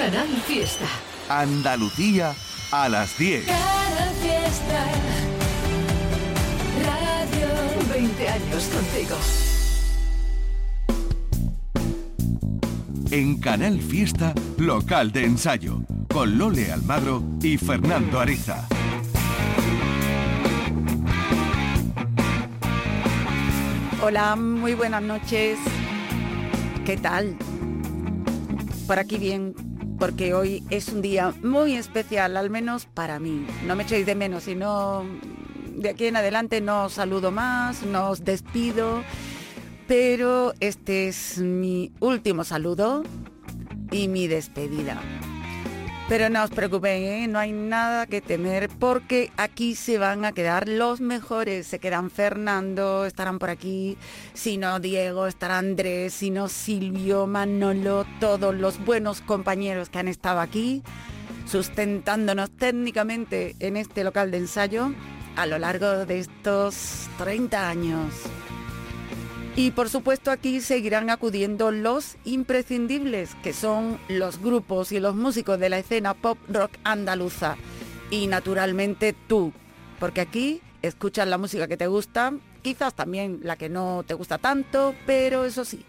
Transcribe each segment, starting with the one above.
Canal Fiesta. Andalucía a las 10. Canal Fiesta. Radio 20 años contigo. En Canal Fiesta, local de ensayo, con Lole Almagro y Fernando Ariza. Hola, muy buenas noches. ¿Qué tal? Por aquí bien, porque hoy es un día muy especial, al menos para mí. No me echéis de menos, sino de aquí en adelante no os saludo más, no os despido, pero este es mi último saludo y mi despedida. Pero no os preocupéis, ¿eh? no hay nada que temer porque aquí se van a quedar los mejores. Se quedan Fernando, estarán por aquí, si no Diego, estará Andrés, si no Silvio, Manolo, todos los buenos compañeros que han estado aquí sustentándonos técnicamente en este local de ensayo a lo largo de estos 30 años. Y por supuesto aquí seguirán acudiendo los imprescindibles, que son los grupos y los músicos de la escena pop rock andaluza. Y naturalmente tú, porque aquí escuchas la música que te gusta, quizás también la que no te gusta tanto, pero eso sí,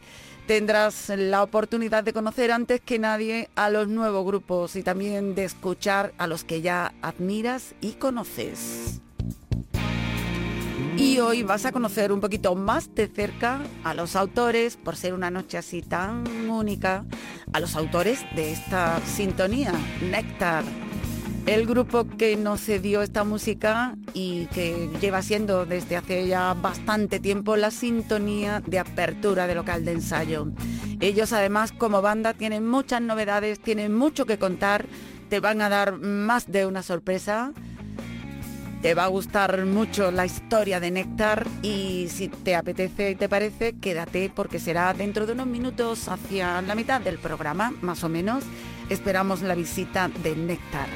tendrás la oportunidad de conocer antes que nadie a los nuevos grupos y también de escuchar a los que ya admiras y conoces. Y hoy vas a conocer un poquito más de cerca a los autores, por ser una noche así tan única, a los autores de esta sintonía, Néctar. El grupo que nos cedió esta música y que lleva siendo desde hace ya bastante tiempo la sintonía de apertura de local de ensayo. Ellos además como banda tienen muchas novedades, tienen mucho que contar, te van a dar más de una sorpresa te va a gustar mucho la historia de Néctar y si te apetece y te parece, quédate porque será dentro de unos minutos hacia la mitad del programa, más o menos. Esperamos la visita de Néctar.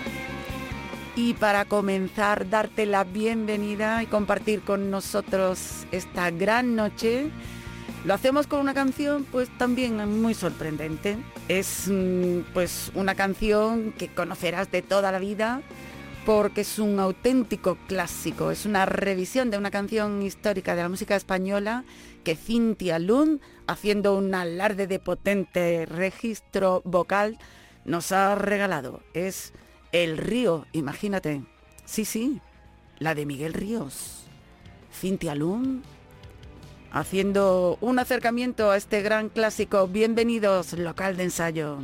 Y para comenzar, darte la bienvenida y compartir con nosotros esta gran noche, lo hacemos con una canción pues también muy sorprendente. Es mm, pues una canción que conocerás de toda la vida, porque es un auténtico clásico, es una revisión de una canción histórica de la música española que Cintia Lund, haciendo un alarde de potente registro vocal, nos ha regalado. Es El Río, imagínate. Sí, sí, la de Miguel Ríos. Cintia Lund, haciendo un acercamiento a este gran clásico. Bienvenidos, local de ensayo.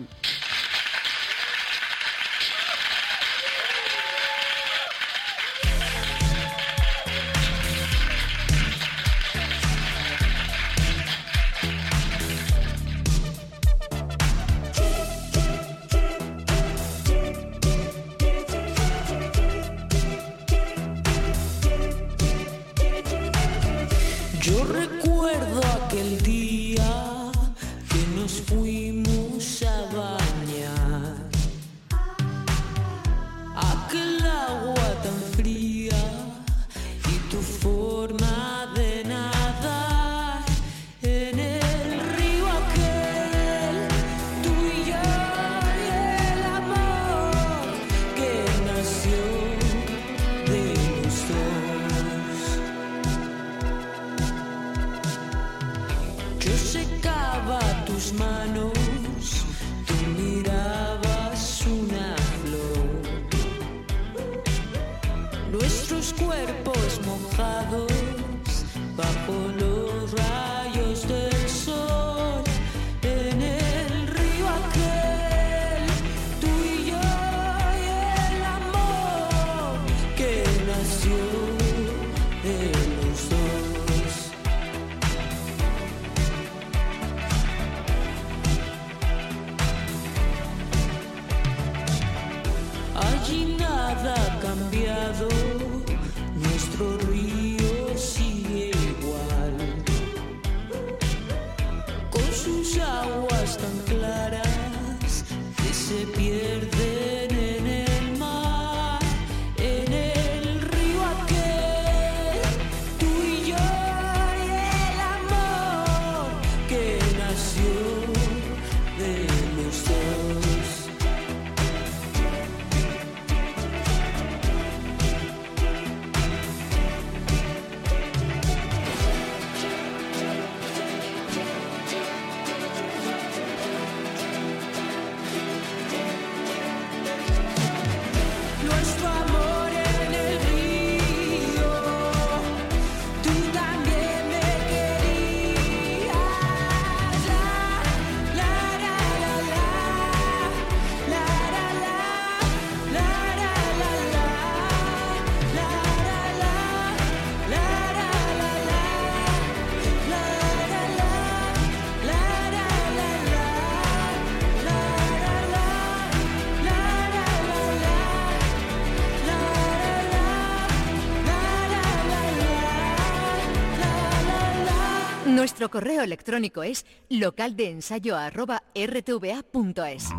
Nuestro correo electrónico es localdeensayo.rtva.es.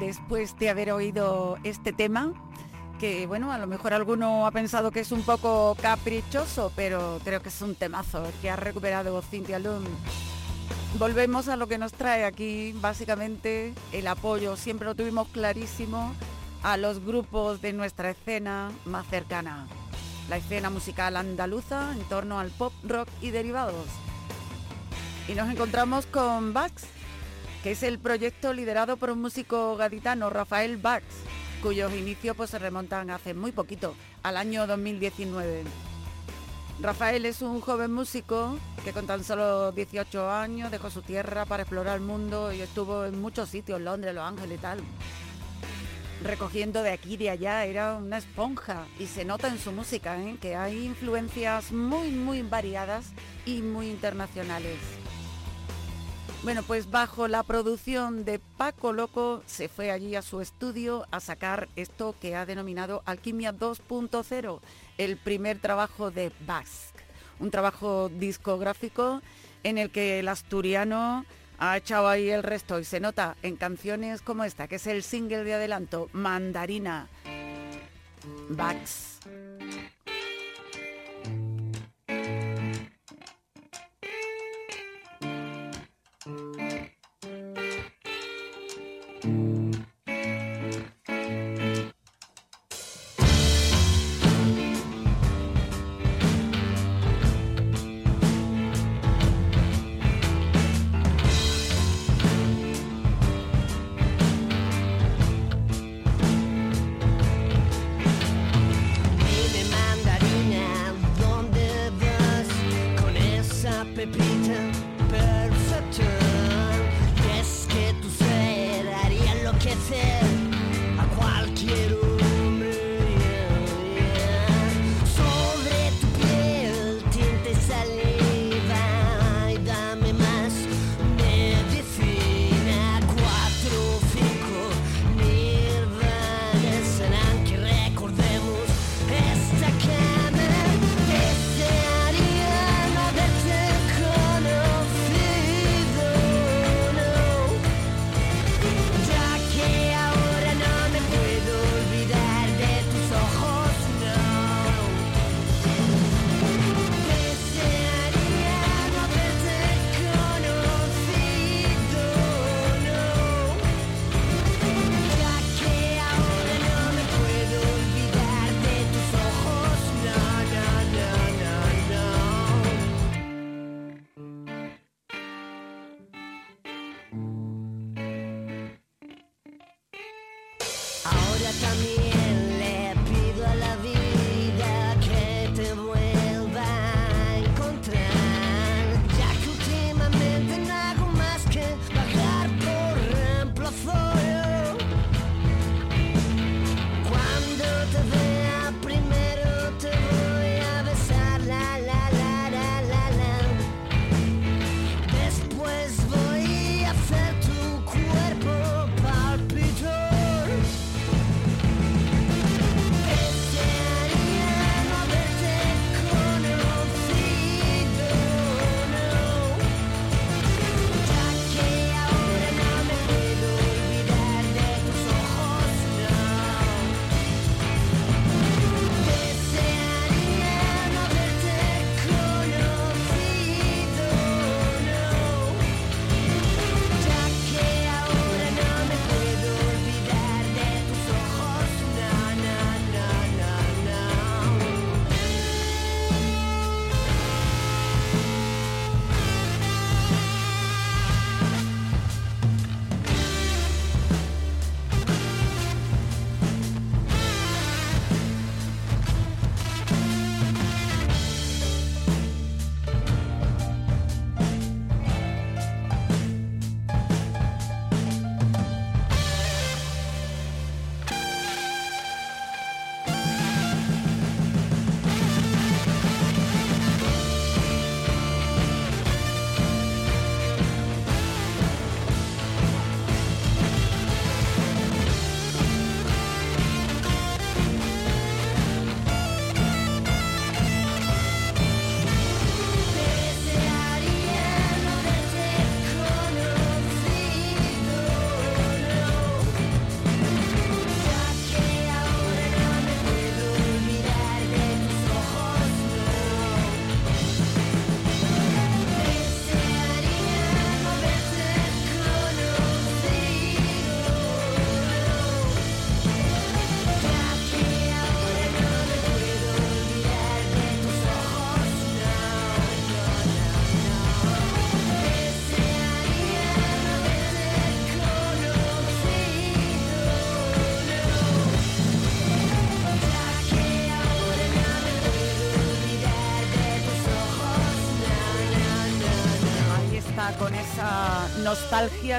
Después de haber oído este tema, que bueno, a lo mejor alguno ha pensado que es un poco caprichoso, pero creo que es un temazo que ha recuperado Cintia Lund. Volvemos a lo que nos trae aquí, básicamente el apoyo, siempre lo tuvimos clarísimo, a los grupos de nuestra escena más cercana, la escena musical andaluza en torno al pop, rock y derivados. Y nos encontramos con Bax, que es el proyecto liderado por un músico gaditano, Rafael Bax, cuyos inicios pues, se remontan hace muy poquito, al año 2019. Rafael es un joven músico que con tan solo 18 años dejó su tierra para explorar el mundo y estuvo en muchos sitios, Londres, Los Ángeles y tal recogiendo de aquí y de allá, era una esponja y se nota en su música ¿eh? que hay influencias muy muy variadas y muy internacionales. Bueno, pues bajo la producción de Paco Loco se fue allí a su estudio a sacar esto que ha denominado Alquimia 2.0, el primer trabajo de Basque, un trabajo discográfico en el que el asturiano ha echado ahí el resto y se nota en canciones como esta, que es el single de adelanto, Mandarina, Bax.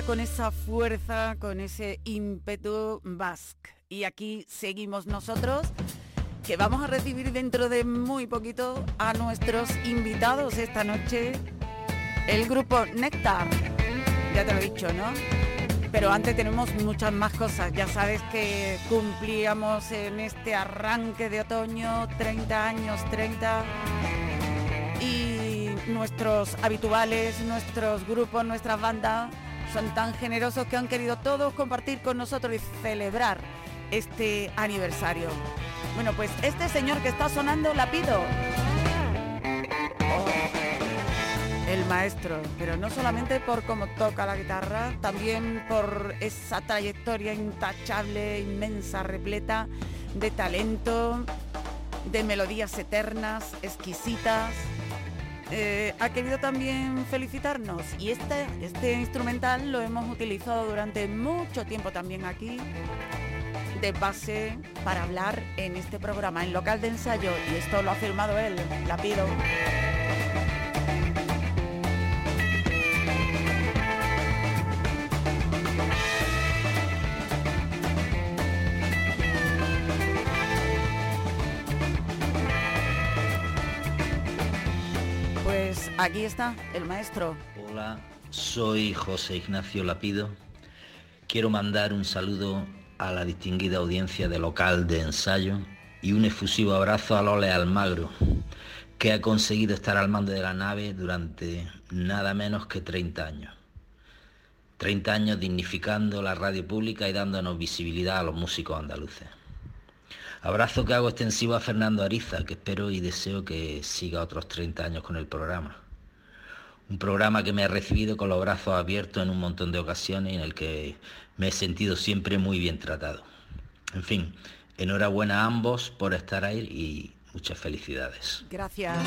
Con esa fuerza, con ese ímpetu basque. Y aquí seguimos nosotros, que vamos a recibir dentro de muy poquito a nuestros invitados esta noche, el grupo Nectar. Ya te lo he dicho, ¿no? Pero antes tenemos muchas más cosas. Ya sabes que cumplíamos en este arranque de otoño 30 años, 30 nuestros habituales, nuestros grupos, nuestras bandas son tan generosos que han querido todos compartir con nosotros y celebrar este aniversario. Bueno, pues este señor que está sonando la pido. Oh, el maestro, pero no solamente por cómo toca la guitarra, también por esa trayectoria intachable, inmensa, repleta de talento, de melodías eternas, exquisitas eh, ha querido también felicitarnos y este, este instrumental lo hemos utilizado durante mucho tiempo también aquí de base para hablar en este programa, en local de ensayo, y esto lo ha firmado él, la pido. Aquí está el maestro. Hola, soy José Ignacio Lapido. Quiero mandar un saludo a la distinguida audiencia de local de ensayo y un efusivo abrazo a Lole Almagro, que ha conseguido estar al mando de la nave durante nada menos que 30 años. 30 años dignificando la radio pública y dándonos visibilidad a los músicos andaluces. Abrazo que hago extensivo a Fernando Ariza, que espero y deseo que siga otros 30 años con el programa. Un programa que me ha recibido con los brazos abiertos en un montón de ocasiones y en el que me he sentido siempre muy bien tratado. En fin, enhorabuena a ambos por estar ahí y muchas felicidades. Gracias.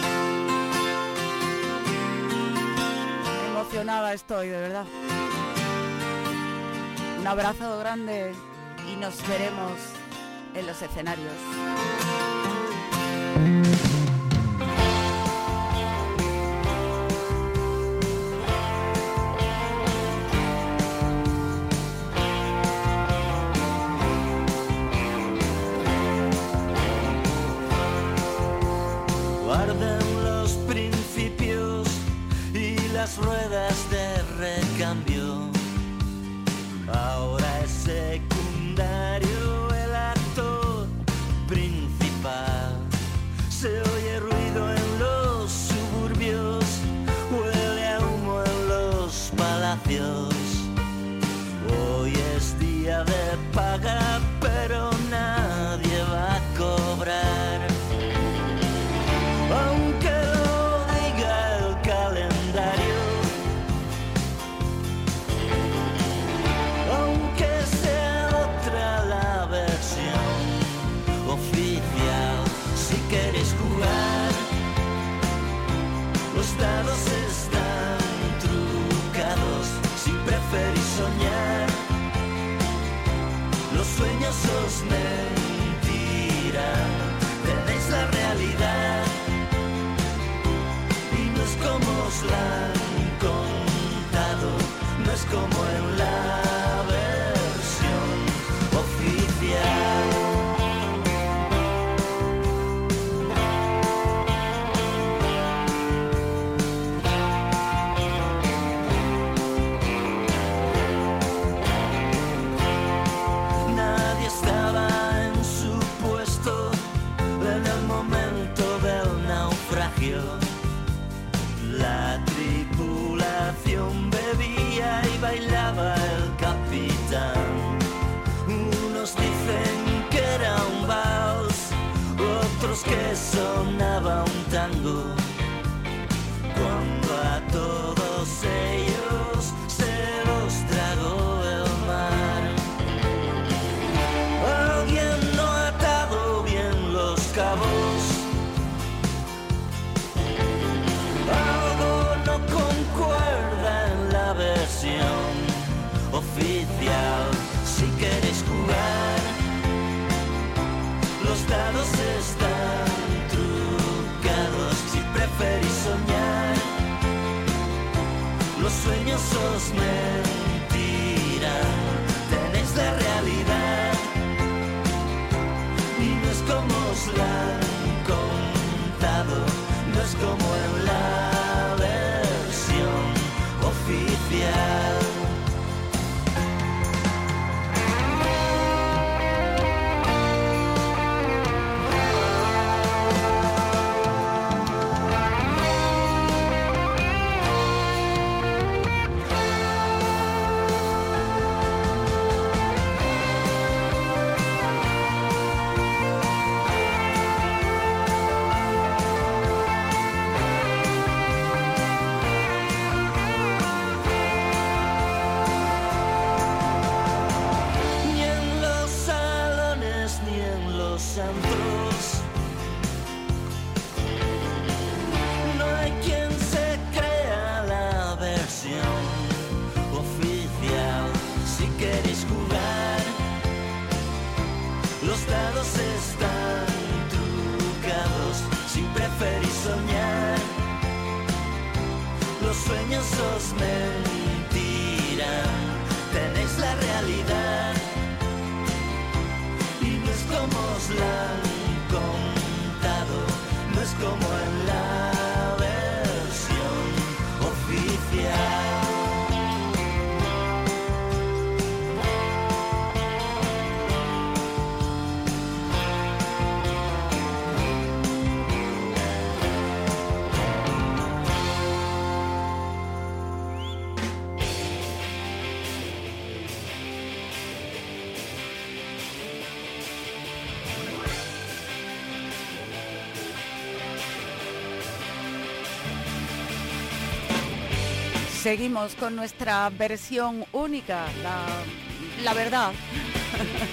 Emocionada estoy, de verdad. Un abrazo grande y nos veremos en los escenarios. Guarden los principios y las ruedas de recambio. Ahora es secundario nos la han contado, no es como el Seguimos con nuestra versión única, la, verdad.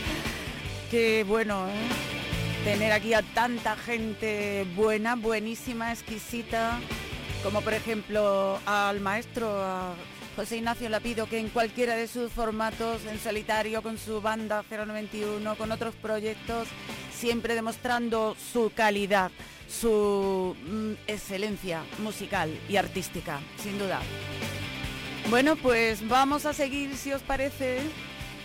Qué bueno, ¿eh? Tener aquí a tanta gente buena, buenísima, exquisita, como por ejemplo al maestro José Ignacio Lapido, que en cualquiera de sus formatos, en solitario, con su banda 091, con otros proyectos, siempre demostrando su calidad, su mm, excelencia musical y artística, sin duda. Bueno, pues vamos a seguir, si os parece,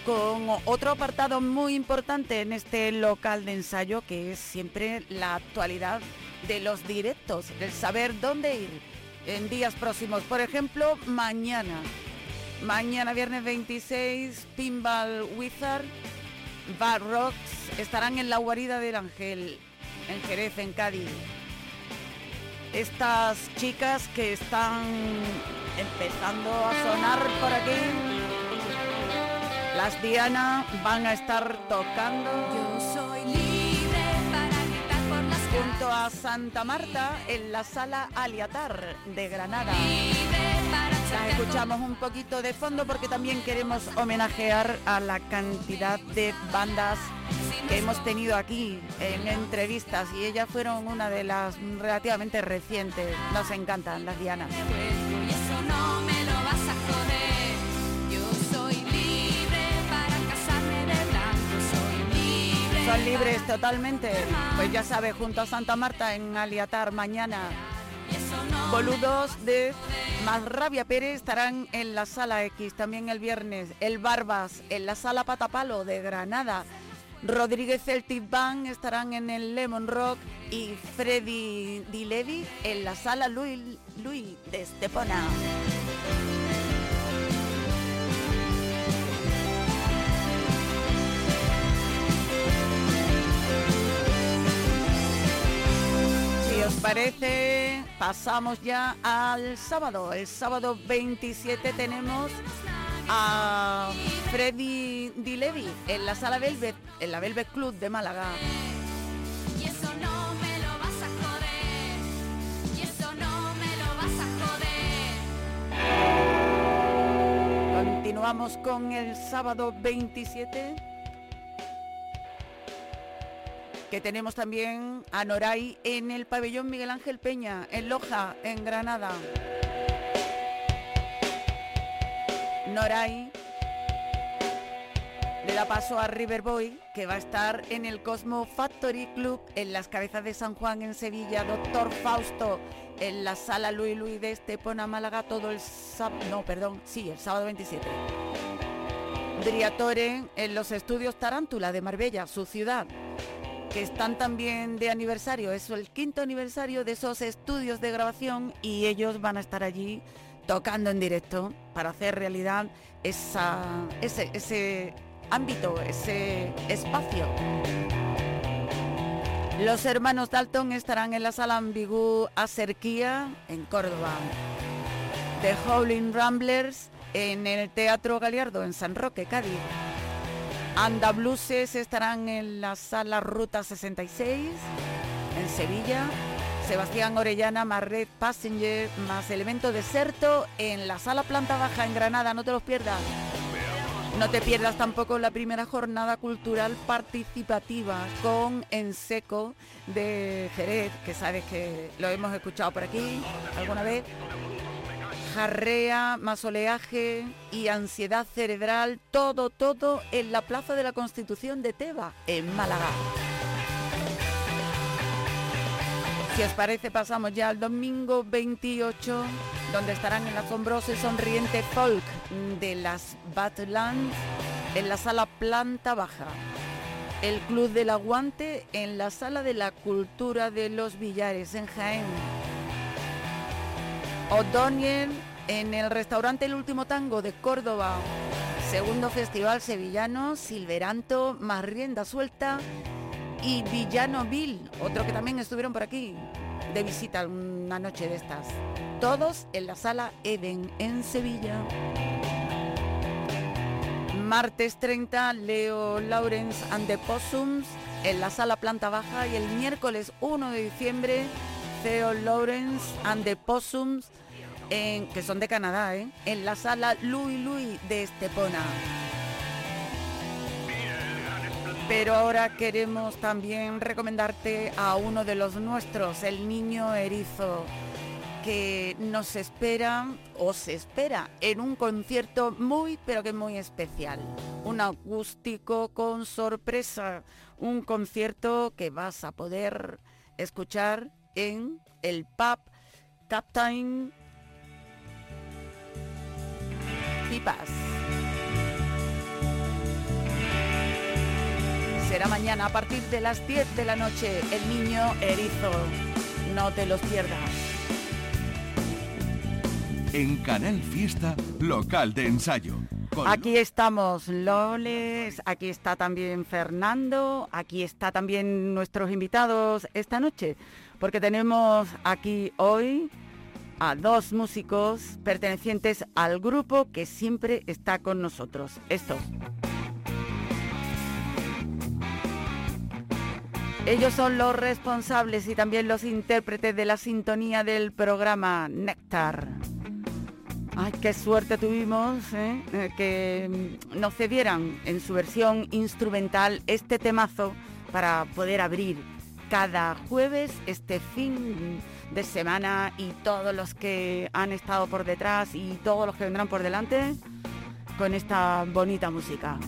con otro apartado muy importante en este local de ensayo, que es siempre la actualidad de los directos, el saber dónde ir en días próximos. Por ejemplo, mañana. Mañana, viernes 26, Pinball Wizard, Bar Rocks estarán en la guarida del Ángel, en Jerez, en Cádiz. Estas chicas que están empezando a sonar por aquí. Las Diana van a estar tocando Yo soy libre para gritar por las junto a Santa Marta en la sala Aliatar de Granada. libre para Las echarte escuchamos un poquito de fondo porque también queremos homenajear a la cantidad de bandas que hemos tenido aquí en entrevistas y ellas fueron una de las relativamente recientes. Nos encantan las Dianas. Son libres totalmente. Pues ya sabes, junto a Santa Marta en Aliatar mañana. Boludos de Más Rabia Pérez estarán en la sala X también el viernes. El Barbas en la sala Patapalo de Granada. Rodríguez Celtic Band estarán en el Lemon Rock y Freddy Di Levi en la sala Luis, Luis de Estepona. Si os parece, pasamos ya al sábado. El sábado 27 tenemos a Freddy Di Levi en la sala Velvet, en la Velvet Club de Málaga. Continuamos con el sábado 27. Que tenemos también a Noray en el pabellón Miguel Ángel Peña, en Loja, en Granada. Noray le da paso a River Boy, que va a estar en el Cosmo Factory Club en las cabezas de San Juan en Sevilla, Doctor Fausto en la sala Luis Luis de Estepona Málaga todo el sábado, no, perdón, sí, el sábado 27. Briatore en los estudios Tarántula de Marbella, su ciudad, que están también de aniversario, es el quinto aniversario de esos estudios de grabación y ellos van a estar allí tocando en directo para hacer realidad esa, ese, ese ámbito, ese espacio. Los hermanos Dalton estarán en la sala Ambigú Acerquía en Córdoba. The Howling Ramblers en el Teatro Galiardo en San Roque, Cádiz. Anda Blueses estarán en la sala Ruta 66 en Sevilla. Sebastián Orellana más Red Passenger más Elemento Deserto en la sala Planta Baja en Granada. No te los pierdas. No te pierdas tampoco la primera jornada cultural participativa con En Seco de Jerez, que sabes que lo hemos escuchado por aquí alguna vez. Jarrea, más oleaje y ansiedad cerebral, todo, todo en la Plaza de la Constitución de Teba, en Málaga. Si os parece, pasamos ya al domingo 28, donde estarán el asombroso y sonriente folk de las Badlands en la sala planta baja. El Club del Aguante en la sala de la cultura de los Villares en Jaén. O'Donnell en el restaurante El Último Tango de Córdoba. Segundo Festival Sevillano, Silveranto, Más Rienda Suelta y Villano Bill, otro que también estuvieron por aquí de visita una noche de estas. Todos en la sala Eden en Sevilla. Martes 30, Leo Lawrence and the Possums en la sala planta baja y el miércoles 1 de diciembre, Theo Lawrence and the Possums, en, que son de Canadá, ¿eh? en la sala Louis Louis de Estepona. Pero ahora queremos también recomendarte a uno de los nuestros, el niño erizo, que nos espera o se espera en un concierto muy pero que muy especial. Un acústico con sorpresa, un concierto que vas a poder escuchar en el pub Captain Será mañana a partir de las 10 de la noche, el niño erizo. No te los pierdas. En Canal Fiesta, local de ensayo. Aquí estamos Loles, aquí está también Fernando, aquí está también nuestros invitados esta noche, porque tenemos aquí hoy a dos músicos pertenecientes al grupo que siempre está con nosotros. Esto. Ellos son los responsables y también los intérpretes de la sintonía del programa Néctar. Ay, qué suerte tuvimos ¿eh? Eh, que mm, nos cedieran en su versión instrumental este temazo para poder abrir cada jueves este fin de semana y todos los que han estado por detrás y todos los que vendrán por delante con esta bonita música.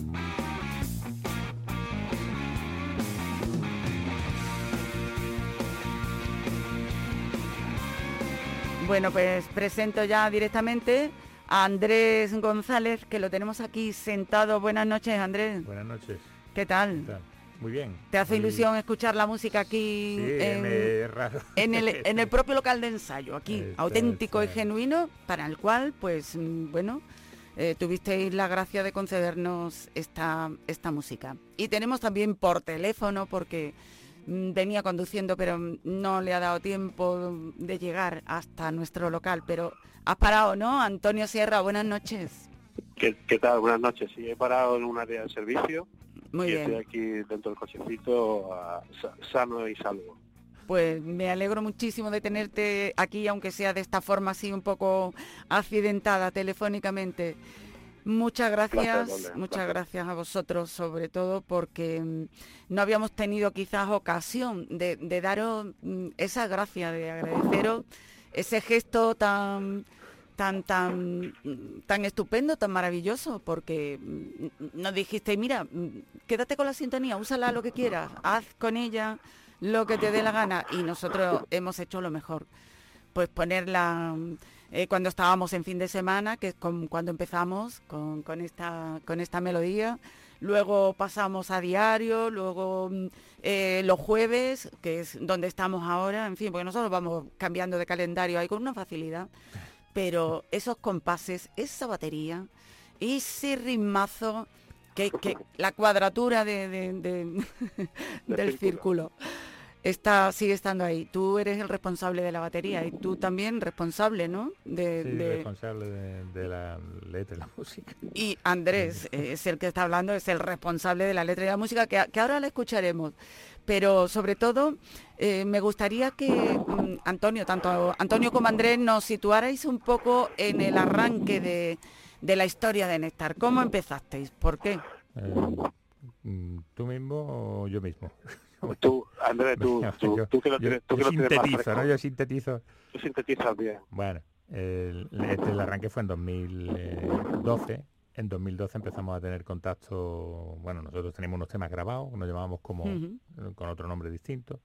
Bueno, pues presento ya directamente a Andrés González, que lo tenemos aquí sentado. Buenas noches, Andrés. Buenas noches. ¿Qué tal? ¿Qué tal? Muy bien. ¿Te hace Muy- ilusión escuchar la música aquí Sí, en, el, en el propio local de ensayo, aquí, Este, auténtico y genuino, para el cual, pues, mm, bueno, eh, tuvisteis la gracia de concedernos esta, esta música. Y tenemos también por teléfono, porque mm, venía conduciendo, pero mm, no le ha dado tiempo de llegar hasta nuestro local, pero has parado, ¿no? Antonio Sierra, buenas noches. ¿Qué, qué tal? Buenas noches. Sí, he parado en un área de servicio Muy y bien. estoy aquí dentro del cochecito ah, sa- sano y salvo. Pues me alegro muchísimo de tenerte aquí, aunque sea de esta forma así un poco accidentada telefónicamente. Muchas gracias, Placer, muchas placer. gracias a vosotros sobre todo porque mm, no habíamos tenido quizás ocasión de, de daros mm, esa gracia, de agradeceros ese gesto tan tan tan tan estupendo, tan maravilloso, porque mm, nos dijiste, mira, mm, quédate con la sintonía, úsala lo que quieras, haz con ella lo que te dé la gana y nosotros hemos hecho lo mejor. Pues ponerla eh, cuando estábamos en fin de semana, que es con- cuando empezamos con, esta, con esta melodía. Luego pasamos a diario, luego mm, eh, los jueves, que es donde estamos ahora, en fin, porque nosotros vamos cambiando de calendario ahí con una facilidad. Pero esos compases, esa batería, ese ritmazo, que, que la cuadratura de, de- de- del círculo. Está, sigue estando ahí. Tú eres el responsable de la batería y tú también responsable, ¿no? De, Sí, responsable de, la letra y la música. y Andrés eh, es el que está hablando, es el responsable de la letra y la música, que, que ahora la escucharemos. Pero sobre todo, eh, me gustaría que mm, Antonio, tanto Antonio como Andrés, nos situarais un poco en el arranque de, de la historia de Néctar. ¿Cómo empezasteis? ¿Por qué? Eh, mm, ¿Tú mismo o yo mismo? Tú, Andrés, tú, tú, Yo- tú que lo yo- tienes, tú yo que lo tienes más sintetizo. ¿no? Yo sintetizo. Tú sintetizas bien. Bueno, el, este, el arranque fue en 2012. En 2012 empezamos a tener contacto, bueno, nosotros teníamos unos temas grabados, nos llamábamos como eh, con otro nombre distinto.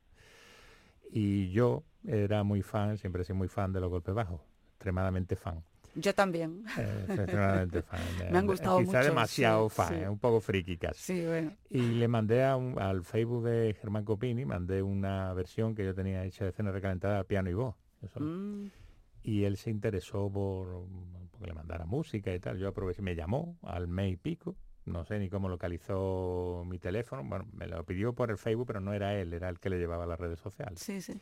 Y yo era muy fan, siempre he sido muy fan de los golpes bajos, extremadamente fan. Yo también. Eh, extremadamente fan. Me han gustado Quizá mucho, demasiado sí, fan, sí. eh, un poco friki casi. Sí, bueno. Y le mandé a un- al Facebook de Germán Copini, mandé una versión que yo tenía hecha de escena recalentada piano y voz. Mm, Y él se interesó por porque le mandara música y tal. Yo aproveché, me llamó al mes y pico. No sé ni cómo localizó mi teléfono. Bueno, me lo pidió por el Facebook, pero no era él, era el que le llevaba las redes sociales. sí, sí.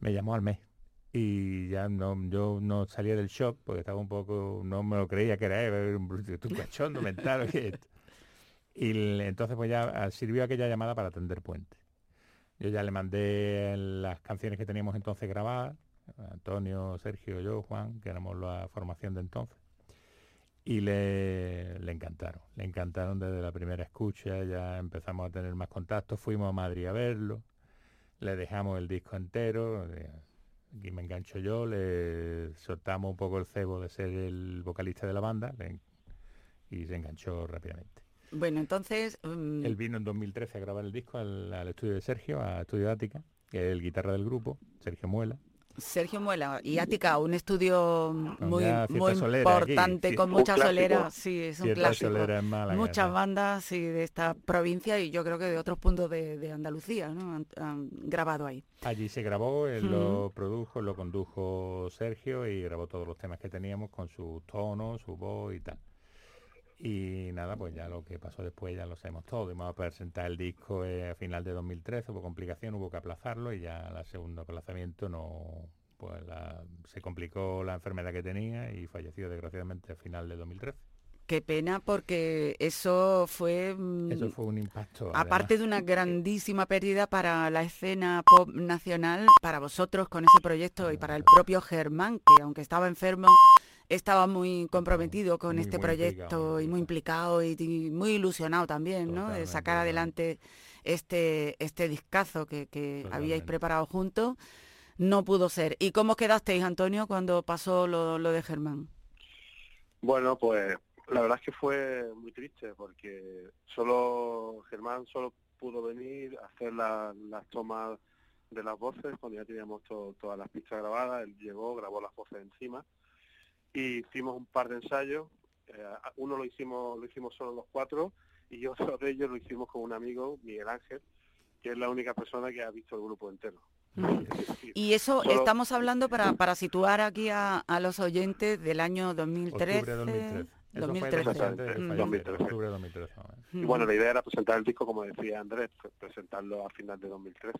Me llamó al mes. Y ya no, yo no salía del shock porque estaba un poco, no me lo creía que era él, un bruto, cachondo mental. Y entonces pues ya ah, sirvió aquella llamada para atender puente. Yo ya le mandé las canciones que teníamos entonces grabadas, Antonio, Sergio, yo, Juan, que éramos la formación de entonces. Y le, le encantaron, le encantaron desde la primera escucha, ya empezamos a tener más contactos, fuimos a Madrid a verlo, le dejamos el disco entero, eh, aquí me engancho yo, le soltamos un poco el cebo de ser el vocalista de la banda le y se enganchó rápidamente. Bueno, entonces... mm, Él vino en 2013 a grabar el disco al, al estudio de Sergio, a Estudio Ática, que es el guitarra del grupo, Sergio Muela. Sergio Muela y Ática, un estudio muy, muy aquí, importante, sí. con mucha clásico. solera, sí, es un Cierta clásico. Málaga, Muchas ¿no? bandas sí, de esta provincia y yo creo que de otros puntos de, de Andalucía ¿no? han, han grabado ahí. Allí se grabó, él lo produjo, lo condujo Sergio y grabó todos los temas que teníamos con su tono, su voz y tal. Y nada, pues ya lo que pasó después ya lo sabemos todo. A presentar el disco eh, a final de 2013, hubo complicación, hubo que aplazarlo y ya el segundo aplazamiento no, pues la- se complicó la enfermedad que tenía y falleció desgraciadamente a final de 2013. Qué pena porque eso fue... mm, Eso fue un impacto. Aparte además. de una grandísima pérdida para la escena pop nacional, para vosotros con ese proyecto y para el propio Germán, que aunque estaba enfermo, estaba muy comprometido con Muy, este muy proyecto implicado, y muy implicado y, y muy ilusionado también, ¿no? De sacar adelante este, este discazo que, que habíais preparado juntos. No pudo ser. ¿Y cómo quedasteis, Antonio, cuando pasó lo, lo de Germán? Bueno, pues la verdad es que fue muy triste porque solo Germán solo pudo venir a hacer la- las tomas de las voces cuando ya teníamos to- todas las pistas grabadas. Él llegó, grabó las voces encima y hicimos un par de ensayos. Eh, uno lo hicimos lo hicimos solo los cuatro y otro de ellos lo hicimos con un amigo, Miguel Ángel, que es la única persona que ha visto el grupo entero. Es decir, Y eso Solo- estamos hablando para, para situar aquí a, a los oyentes del año 2013. Octubre de 2013. Eso fue 2013. lo antes de que Mm. falleciera, 2013. octubre de 2013. ¿no? Y bueno, la idea era presentar el disco, como decía Andrés, pre- presentarlo a final de 2013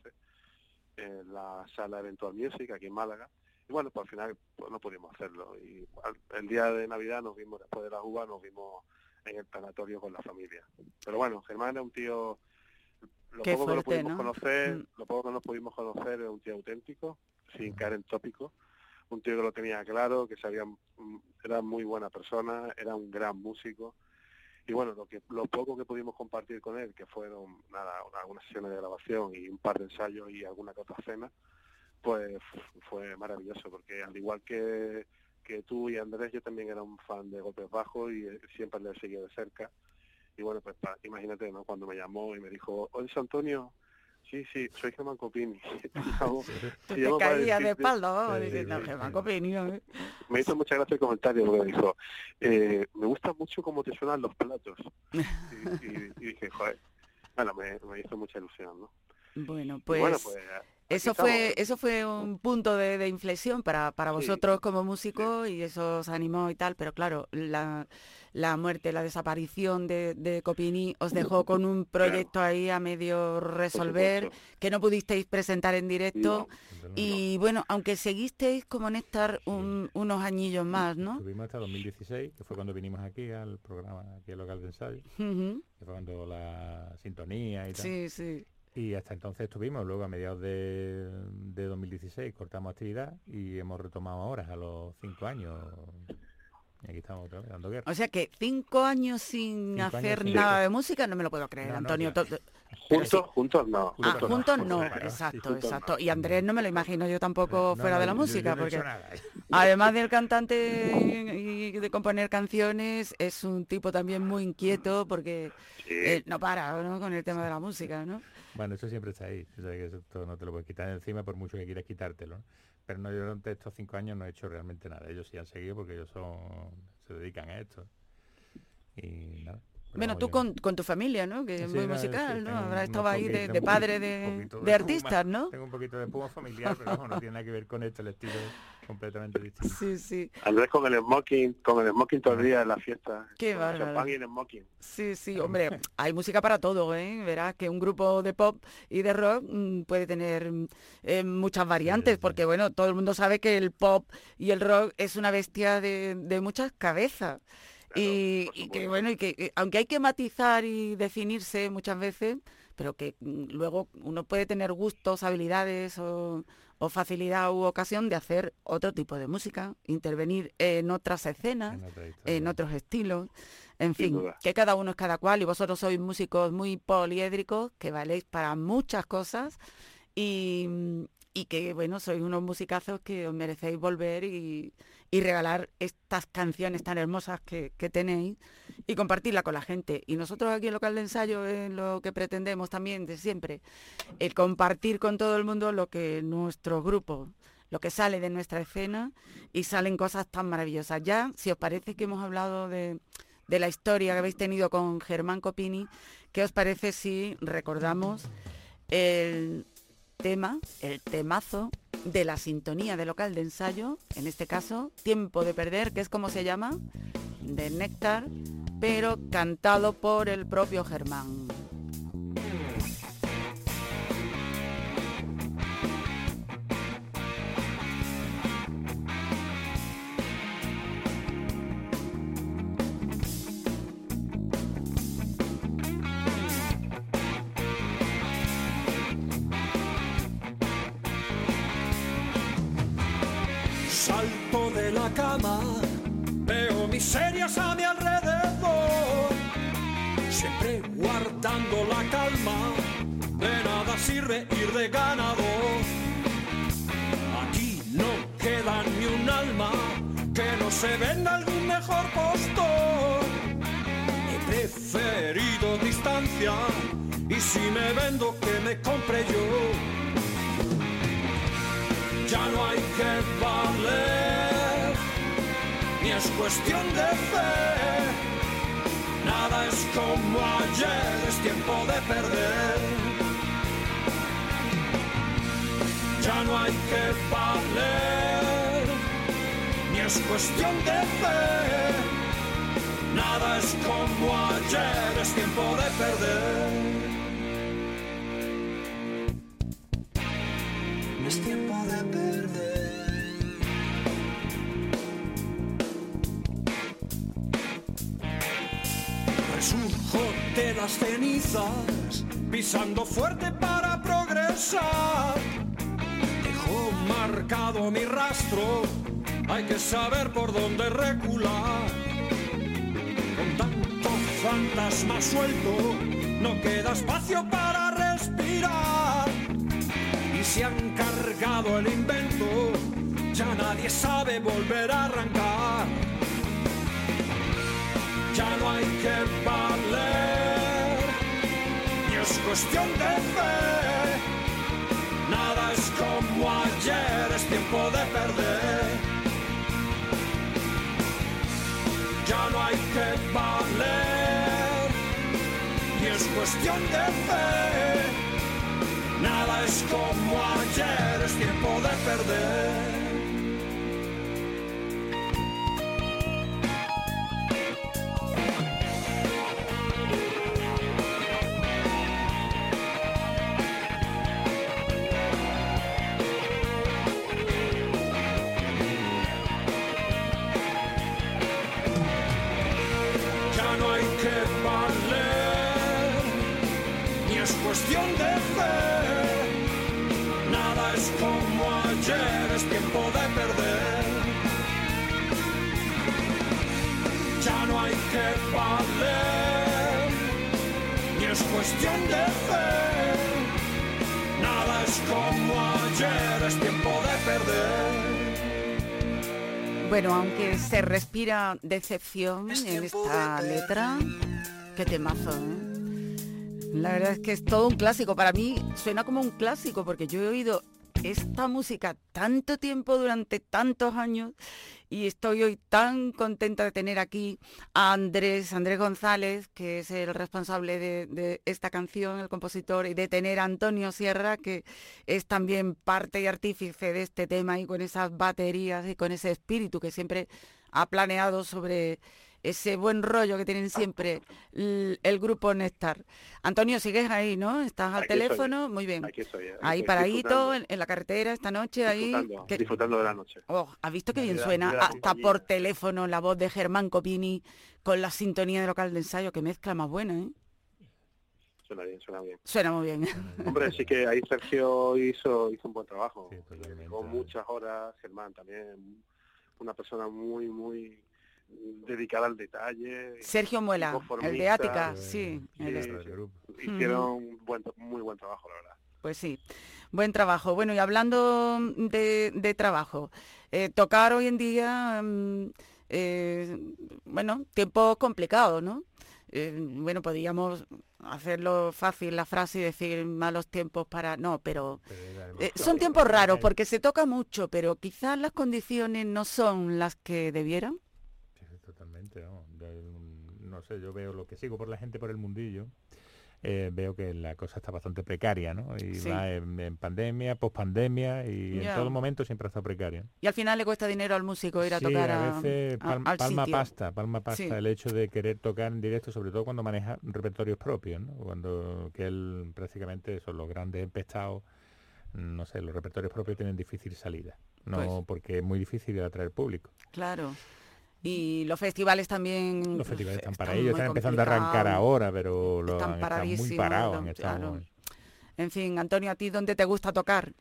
en la sala Eventual Music aquí en Málaga. Y bueno, pues al final pues, no pudimos hacerlo. Y al- el día de Navidad nos vimos, después de la uva, nos vimos en el tanatorio con la familia. Pero bueno, Germán es un tío, lo Qué poco que lo pudimos ¿no? conocer, Mm. lo poco que nos pudimos conocer es un tío auténtico, sin caer en tópicos. Un tío que lo tenía claro, que sabía, mm, era muy buena persona, era un gran músico y bueno, lo que lo poco que pudimos compartir con él, que fueron nada, una- algunas sesiones de grabación y un par de ensayos y alguna que otra cena, pues fue maravilloso, porque al igual que, que tú y Andrés, yo también era un fan de Golpes Bajos y eh, siempre le he seguido de cerca. Y bueno, pues pa- imagínate, ¿no? Cuando me llamó y me dijo, oye, Antonio, sí, sí, soy Germán Copini. Tú te te caías de espalda, vamos, diciendo. Germán Copini, me hizo mucha gracia el comentario porque me dijo, eh, me gusta mucho cómo te suenan los platos. Y, y- y dije, joder, bueno, me, me hizo mucha ilusión, ¿no? Bueno, pues, bueno, pues eso estamos. fue eso fue un punto de, de inflexión para, para Sí. vosotros como músicos y eso os animó y tal, pero claro, la, la muerte, la desaparición de, de Copini os dejó con un proyecto ahí a medio resolver que no pudisteis presentar en directo. No. Y bueno, aunque seguisteis como Néctar un- unos añillos más, ¿no? Estuvimos hasta 2016, que fue cuando vinimos aquí al programa, aquí al local de ensayo, Ujú. que fue cuando la sintonía y tal. Sí, sí. Y hasta entonces estuvimos, luego a mediados de, de 2016 cortamos actividad y hemos retomado ahora, a los cinco años. Y aquí estamos otra vez dando guerra. O sea que cinco años sin Cinco años hacer sin- nada de música, no me lo puedo creer, No, no, Antonio. To- Juntos, juntos no. Ah, Juntos no, juntos no, no, exacto, juntos exacto. no. Y Andrés no me lo imagino yo tampoco No, fuera no, de la yo- música, yo no he porque hecho nada. además del cantante y de componer canciones, es un tipo también muy inquieto porque Sí. eh, no para ¿no? con el tema de la música, ¿no? Bueno, eso siempre está ahí. O sea, que eso todo no te lo puedes quitar de encima por mucho que quieras quitártelo. ¿no? Pero no, yo durante estos cinco años no he hecho realmente nada. Ellos sí han seguido porque ellos son, se dedican a esto. Y nada. Bueno, tú con, con tu familia, ¿no? Que es muy no, musical, sí, ¿no? Habrá estado ahí de, de padre de, de puma. artistas, ¿no? Tengo un poquito de puma familiar, pero no tiene nada que ver con esto, el estilo es completamente distinto. Sí, sí, Andrés con el smoking, con el smoking todo el día en la fiesta. Qué bárbaro. champán y el smoking. sí, sí, hombre, hay música para todo, ¿eh? Verás que un grupo de pop y de rock mm, puede tener mm, eh, muchas variantes, sí. porque bueno, todo el mundo sabe que el pop y el rock es una bestia de, de muchas cabezas. y, y que bueno, y que eh, aunque hay que matizar y definirse muchas veces, pero que mm, luego uno puede tener gustos, habilidades o, o facilidad u ocasión de hacer otro tipo de música, intervenir en otras escenas, En otra historia. en otros estilos, en Sin fin, duda. que cada uno es cada cual y vosotros sois músicos muy poliédricos que valéis para muchas cosas y, y que bueno, sois unos musicazos que os merecéis volver y, y regalar estas canciones tan hermosas que, que tenéis y compartirla con la gente. Y nosotros aquí en Local de Ensayo es lo que pretendemos también de siempre, el compartir con todo el mundo lo que nuestro grupo, lo que sale de nuestra escena y salen cosas tan maravillosas. Ya, si os parece que hemos hablado de, de la historia que habéis tenido con Germán Copini, ¿qué os parece si recordamos el tema, el temazo de la sintonía de local de ensayo, en este caso, Tiempo de Perder, que es como se llama, de Néctar, pero cantado por el propio Germán. Salto de la cama, veo miserias a mi alrededor, siempre guardando la calma, de nada sirve ir de ganador. Aquí no queda ni un alma que no se venda algún mejor postor. He preferido distancia y si me vendo que me compre yo ya no hay que valer, ni es cuestión de fe. Nada es como ayer, es tiempo de perder. Ya no hay que valer, ni es cuestión de fe. Nada es como ayer, es tiempo de perder. De las cenizas, pisando fuerte para progresar. Dejo marcado mi rastro, hay que saber por dónde recular. Con tanto fantasma suelto, no queda espacio para respirar. Y se han cargado el invento, ya nadie sabe volver a arrancar. Ya no hay que valer, cuestión de fe. Nada es como ayer, es tiempo de perder. Ya no hay que valer, y es cuestión de fe. Nada es como ayer, es tiempo de perder. Hay que valer, ni es cuestión de fe. Nada es como ayer, es tiempo de perder. Bueno, aunque se respira decepción en esta letra, qué temazo, ¿eh? La verdad es que es todo un clásico. Para mí suena como un clásico porque yo he oído esta música tanto tiempo durante tantos años y estoy hoy tan contenta de tener aquí a Andrés, Andrés González, que es el responsable de, de esta canción, el compositor, y de tener a Antonio Sierra, que es también parte y artífice de este tema y con esas baterías y con ese espíritu que siempre ha planeado sobre ese buen rollo que tienen siempre el grupo Néctar. Antonio, sigues ahí, ¿no? ¿Estás al Aquí teléfono? Muy bien. Aquí estoy, eh, Ahí paradito, en, en la carretera esta noche, ahí. disfrutando, que- disfrutando de la noche. Oh, ¿has visto qué bien la- suena? la Hasta compañía. por teléfono la voz de Germán Copini con la sintonía de local de ensayo, que mezcla más buena, ¿eh? Suena bien, suena bien. Suena muy bien. Hombre, sí que ahí Sergio hizo, hizo un buen trabajo. Sí, muchas horas, Germán también, una persona muy, muy dedicada al detalle. Sergio Muela, el de Ática, eh, sí. el de-. Hicieron un buen, muy buen trabajo, la verdad. Pues sí, buen trabajo. Bueno, y hablando de, de trabajo, eh, tocar hoy en día, mm, eh, bueno, tiempos complicados, ¿no? Eh, bueno, podríamos hacerlo fácil la frase y decir malos tiempos para... No, pero eh, son tiempos raros porque se toca mucho, pero quizás las condiciones no son las que debieran. Sí, sí, totalmente, ¿no? Yo, mm, no sé, yo veo lo que sigo por la gente por el mundillo, eh, veo que la cosa está bastante precaria, ¿no? Y Sí. va en, en pandemia, pospandemia y Ya. en todo momento siempre ha estado precaria. Y al final le cuesta dinero al músico ir a Sí, tocar a veces a- pal- al palma pasta, palma pasta Sí. el hecho de querer tocar en directo, sobre todo cuando maneja repertorios propios, ¿no? Cuando que él prácticamente son los grandes empestados, no sé, los repertorios propios tienen difícil salida, no Pues. porque es muy difícil atraer público. Claro. Y los festivales también... Los festivales están para ellos, están empezando a arrancar ahora, pero lo Están han muy parados, lo- han estado claro. muy- En fin, Antonio, ¿a ti dónde te gusta tocar?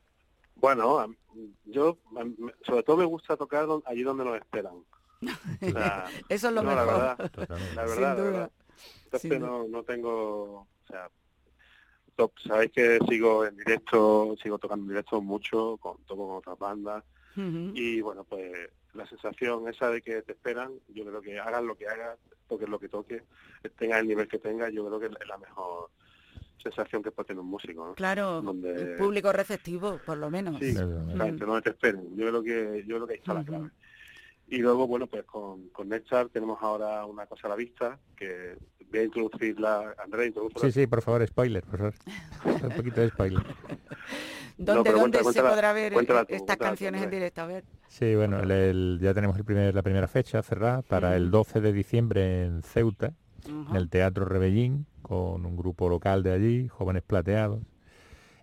Bueno, yo sobre todo me gusta tocar don- allí donde nos esperan. O sea, Eso es lo no, la mejor. verdad, Totalmente. la Sin verdad, la verdad. Entonces Sin duda. no, no tengo, o sea, to- sabéis que sigo en directo, sigo tocando en directo mucho, con, toco con otras bandas y bueno, pues la sensación esa de que te esperan, yo creo que hagas lo que hagas, toques lo que toques, tengas el nivel que tengas, yo creo que es la mejor sensación que puede tener un músico, ¿no? Claro, donde- el público receptivo, por lo menos. Sí, exactamente, donde te esperen. Yo creo que yo creo que ahí está la clave. Y luego, bueno, pues con, con tenemos ahora una cosa a la vista, que voy a Andrés, introduce Sí, sí, por favor, spoiler, por favor. Un poquito de spoiler. ¿Dónde, se cuéntala- podrá ver cuéntala estas canciones en directo? A ver. Sí, bueno, el- el- ya tenemos el primer, la primera fecha cerrada para el 12 de diciembre en Ceuta, en el Teatro Rebellín, con un grupo local de allí, Jóvenes Plateados,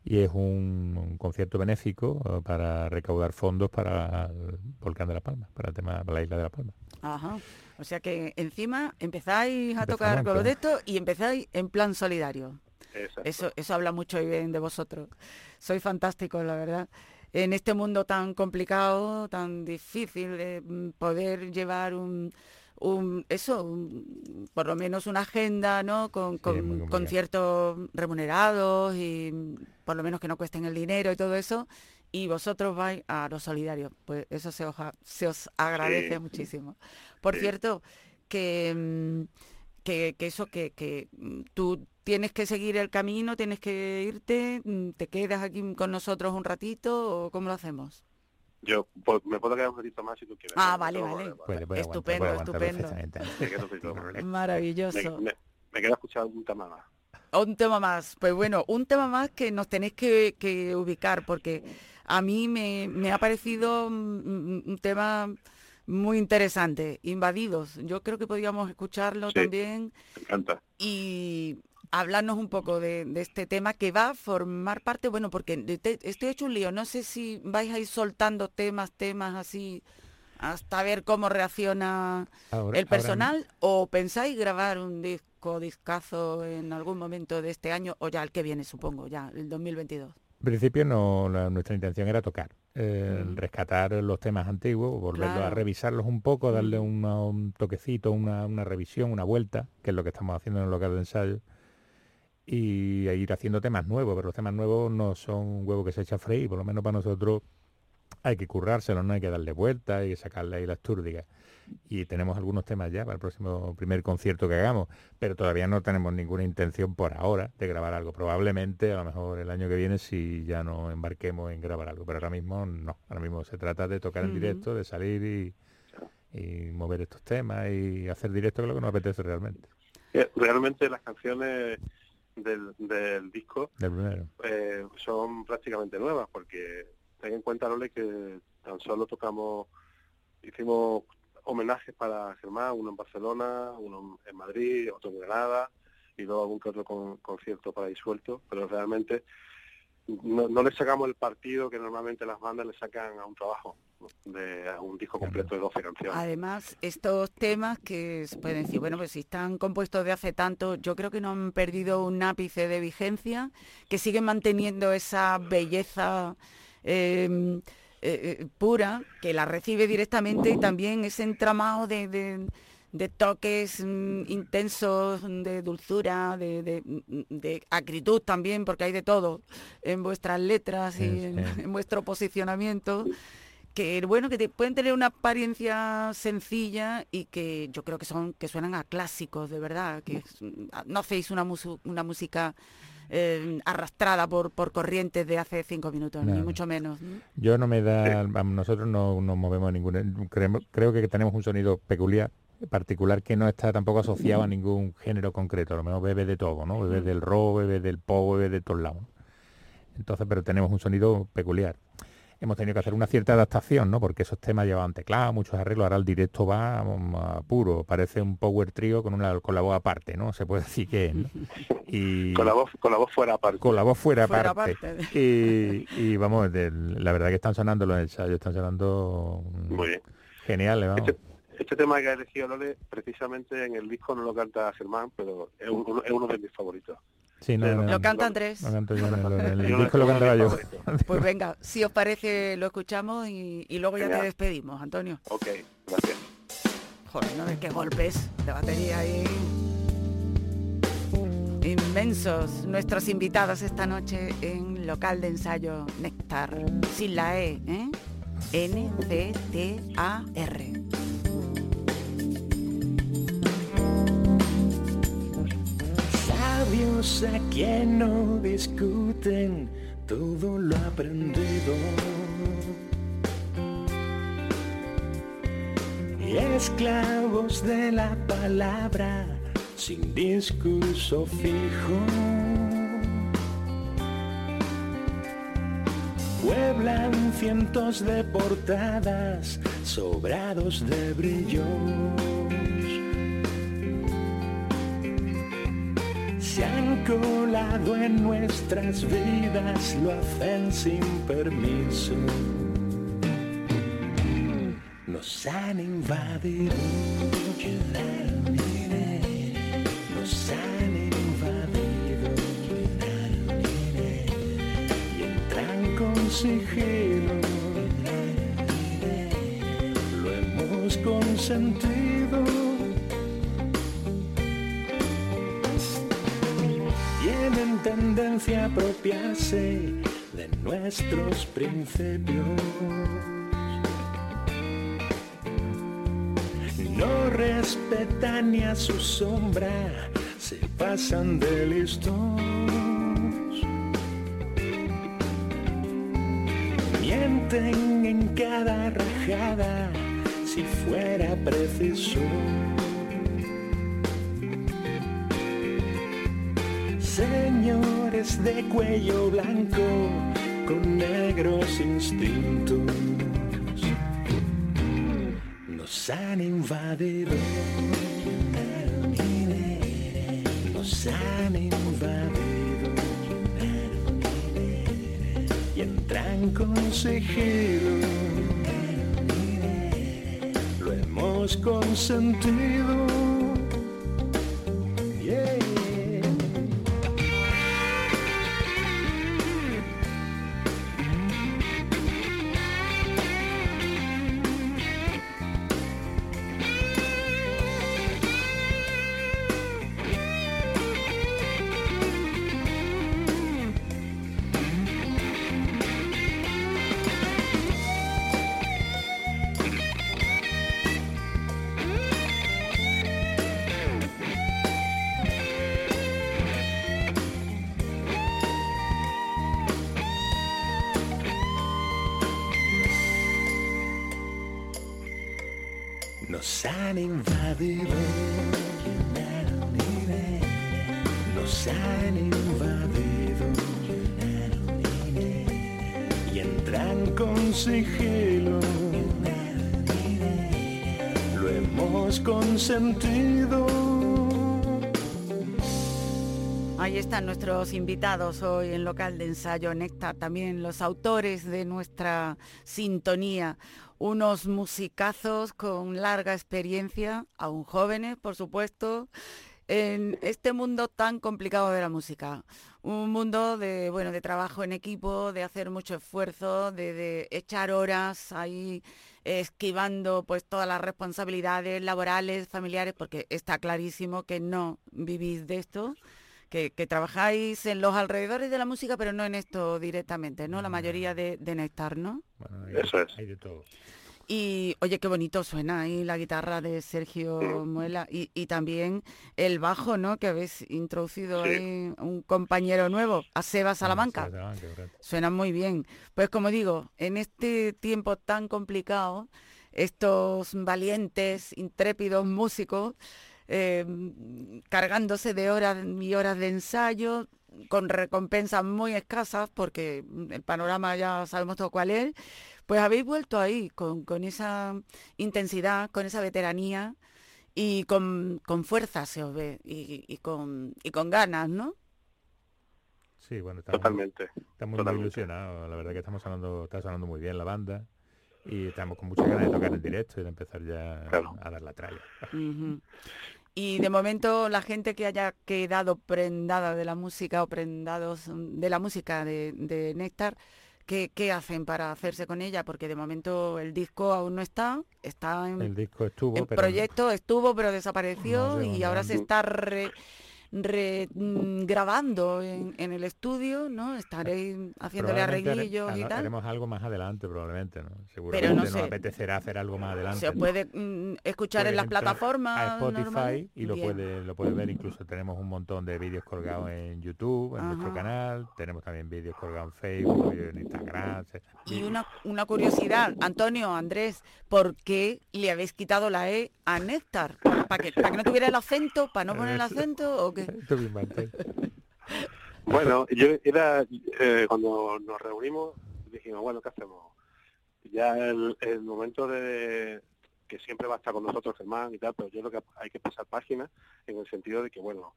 y es un, un concierto benéfico eh, para recaudar fondos para el Volcán de la Palma, para el tema para la isla de la Palma. Ajá. O sea que encima empezáis a Empezamos tocar con plan- esto y empezáis en plan solidario. Exacto. Eso, eso habla mucho y bien de vosotros. Soy fantástico, la verdad. En este mundo tan complicado, tan difícil de mm, poder llevar un, un- eso, un- por lo menos una agenda, ¿no? Con, Sí, con conciertos remunerados y mm, por lo menos que no cuesten el dinero y todo eso. Y vosotros vais a los solidarios. Pues eso se os, se os agradece Sí. muchísimo. Por Sí. cierto, que, mm, que, que eso, que, que mm, tú tienes que seguir el camino, tienes que irte, mm, te quedas aquí con nosotros un ratito o cómo lo hacemos. Yo pues, me puedo quedar un ratito más si tú quieres. Ah, No vale, vale. Puede, puede Estupendo, estupendo. Maravilloso. Me, me, me quedo escuchando un tema más. Un tema más. Pues bueno, un tema más que nos tenéis que, que ubicar porque a mí me, me ha parecido un, un tema muy interesante. Invadidos. Yo creo que podríamos escucharlo Sí. también Me encanta. y hablarnos un poco de, de este tema que va a formar parte, bueno, porque te- estoy hecho un lío, no sé si vais a ir soltando temas, temas así, hasta ver cómo reacciona Ahora- el ahora- personal, o pensáis grabar un disco, discazo en algún momento de este año, o ya el que viene, supongo, ya, el 2022. En principio no, la- nuestra intención era tocar, eh, Mm. rescatar los temas antiguos, volverlos a revisarlos un poco, darle una- un toquecito, una, una revisión, una vuelta, que es lo que estamos haciendo en el local de ensayo. y ir haciendo temas nuevos, pero los temas nuevos no son un huevo que se echa a freír, por lo menos para nosotros hay que currárselo, no hay que darle vuelta, hay que sacarle ahí las túrdigas. Y tenemos algunos temas ya para el próximo primer concierto que hagamos, pero todavía no tenemos ninguna intención por ahora de grabar algo. Probablemente, a lo mejor el año que viene, si ya no embarquemos en grabar algo, pero ahora mismo no. Ahora mismo se trata de tocar en directo, de salir y, y mover estos temas y hacer directo, que es lo que nos apetece realmente. Eh, Realmente las canciones del, del disco Del primero. eh, son prácticamente nuevas, porque ten en cuenta, Lole, que tan solo tocamos, hicimos homenajes para Germán, uno en Barcelona, uno en Madrid, otro en Granada, y luego algún que otro con- concierto para ahí suelto, pero realmente no, no le sacamos el partido que normalmente las bandas le sacan a un trabajo, de a un disco completo de 12 canciones. Además, estos temas que se pueden decir, bueno, pues si están compuestos de hace tanto, yo creo que no han perdido un ápice de vigencia, que siguen manteniendo esa belleza eh, eh, eh, pura, que la recibe directamente y también ese entramado de, de- de toques mm, intensos, de dulzura, de, de- acritud también, porque hay de todo en vuestras letras y Sí, en, vuestro posicionamiento que bueno que te- pueden tener una apariencia sencilla y que yo creo que son que suenan a clásicos de verdad que es- no hacéis una música eh, arrastrada por, por corrientes de hace cinco minutos ni No. mucho menos ¿no? Yo no me da, nosotros no nos movemos a ninguna, creemos- creo que tenemos un sonido peculiar, particular que no está tampoco asociado a ningún género concreto, a lo mejor bebe de todo, ¿no? Bebe del rock, bebe del pop, bebe de todos lados. Entonces, pero tenemos un sonido peculiar. Hemos tenido que hacer una cierta adaptación, ¿no? Porque esos temas llevaban teclado, muchos arreglos, ahora el directo va mm, a puro, parece un power trio con una con la voz aparte, ¿no? Se puede decir que es, ¿no? Y Con la voz, con la voz fuera aparte. con la voz fuera, Fuera aparte. aparte. Y, y vamos, la verdad que están sonando los ensayos, están sonando mm, Muy bien. geniales, vamos. Este, este tema que ha elegido Lole, precisamente en el disco no lo canta Germán, pero es, un- es uno de mis favoritos. Sí, no, no, lo no, canta Andrés lo canto yo en el, en el Yo disco lo uno de cantaba mis yo. favoritos. pues venga si os parece lo escuchamos y, y luego ya te despedimos Antonio Ok, gracias. joder no ves qué golpes de batería ahí inmensos nuestros invitados esta noche en local de ensayo Néctar sin la E ¿eh? N A quien no discuten todo lo aprendido. Y esclavos de la palabra sin discurso fijo. Pueblan cientos de portadas sobrados de brillos. Colado en nuestras vidas, lo hacen sin permiso. Nos han invadido, nos han invadido y entran con sigilo. Lo hemos consentido. Tendencia a apropiarse de nuestros principios. No respetan ni a su sombra, se pasan de listos. Mienten en cada rajada si fuera preciso. De cuello blanco con negros instintos nos han invadido. Nos han invadido y entran con sigilo. Lo hemos consentido. Nuestros invitados hoy en local de ensayo Néctar, también los autores de nuestra sintonía, unos musicazos con larga experiencia, aún jóvenes, por supuesto, en este mundo tan complicado de la música. Un mundo de, bueno, de trabajo en equipo, de hacer mucho esfuerzo, de, de echar horas ahí esquivando pues todas las responsabilidades laborales, familiares, porque está clarísimo que no vivís de esto que, que, trabajáis en los alrededores de la música, pero no en esto directamente, ¿no? La mayoría de, de Néctar, ¿no? Bueno, hay, Eso es. Hay de todo. Y oye, qué bonito suena ahí la guitarra de Sergio Sí. Muela y, y también el bajo, ¿no? Que habéis introducido Sí. ahí un compañero nuevo, a Seba Salamanca. Sí, Salamanca. Suena muy bien. Pues como digo, en este tiempo tan complicado, estos valientes, intrépidos músicos, eh, cargándose de horas y horas de ensayo, con recompensas muy escasas, porque el panorama ya sabemos todo cuál es, pues habéis vuelto ahí con, con esa intensidad, con esa veteranía y con, con fuerza se os ve y, y con, y con ganas, ¿no? Sí, bueno, estamos, Totalmente. estamos muy ilusionados. La verdad que estamos sonando, está sonando muy bien la banda y estamos con muchas ganas de tocar en directo y de empezar ya Claro. a dar la tralla. Y de momento la gente que haya quedado prendada de la música o prendados mm, de la música de, de Néctar, ¿qué, qué hacen para hacerse con ella? Porque de momento el disco aún no está, está en, El disco estuvo, en pero proyecto, estuvo pero desapareció No y ahora se está re- re- mm, grabando en, en el estudio, ¿no? Estaréis haciéndole arreglillos y tal. haremos algo más adelante probablemente, ¿no? Seguramente no nos sé. apetecerá hacer algo más adelante. Se puede mm, escuchar en las plataformas a Spotify y lo Bien. puede lo puede ver incluso tenemos un montón de vídeos colgados en YouTube en nuestro canal tenemos también vídeos colgados en Facebook en Instagram Y una, una curiosidad, Antonio, Andrés, ¿por qué le habéis quitado la E a Néctar? ¿Para que, para que no tuviera el acento? ¿Para no poner el acento o qué? Bueno, yo era eh, cuando nos reunimos dijimos bueno qué hacemos ya el, el momento de que siempre va a estar con nosotros Germán y tal pero yo creo que hay que pasar páginas en el sentido de que bueno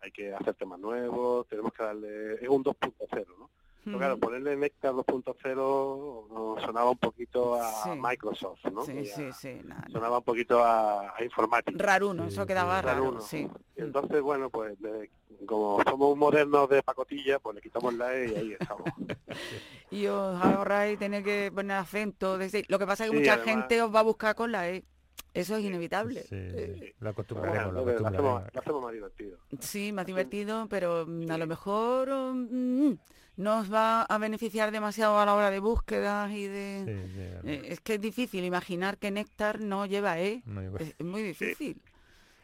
hay que hacer temas nuevos tenemos que darle es un 2.0 no pero claro Mm, ponerle Nectar 2.0 nos sonaba un poquito a Sí. Microsoft no Sí, a- sí, sí. sonaba un poquito a, a informática Raruno, Sí, eso quedaba Raro raro, sí. Y entonces, bueno, pues le- como somos modernos de pacotilla, pues le quitamos la E y ahí estamos. Y os ahorráis tener que poner acento. decir- Lo que pasa es que Sí, mucha además- gente os va a buscar con la E. Eso es inevitable. Sí, Eh, acostumbraremos bueno, lo lo, hacemos, lo hacemos más divertido. Sí, más divertido, pero mm, a lo mejor mm, no os va a beneficiar demasiado a la hora de búsquedas y de... Sí, sí, claro. Eh, es que es difícil imaginar que Néctar no lleva E. No lleva- Es, es muy difícil.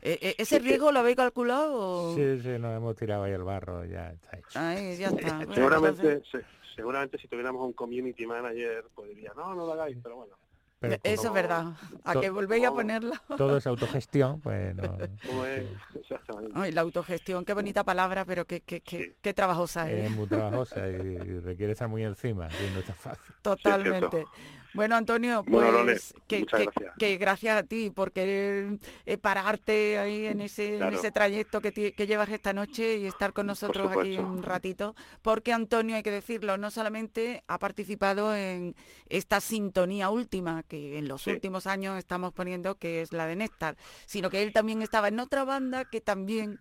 Eh, eh, ¿Ese riesgo lo habéis calculado? o- sí, sí, nos hemos tirado ahí al barro ya está hecho Ahí, ya está. Bueno, seguramente, entonces, se- seguramente si tuviéramos un community manager, pues diría, no, no lo hagáis, pero bueno. Pero Eso es verdad. A que volvéis a ponerla. todo es autogestión pues no Como es, exactamente. Ay, la autogestión, qué bonita palabra, pero qué, qué, qué, qué trabajosa es. es muy trabajosa y, y requiere estar muy encima y no está fácil Totalmente. Bueno, Antonio, pues Bueno, Lole, que, gracias. que gracias a ti por querer eh, pararte ahí en ese, en Claro. ese trayecto que, llevas esta noche y estar con nosotros aquí un ratito, porque Antonio, hay que decirlo, no solamente ha participado en esta sintonía última que en los Sí. últimos años estamos poniendo, que es la de Néctar, sino que él también estaba en otra banda que también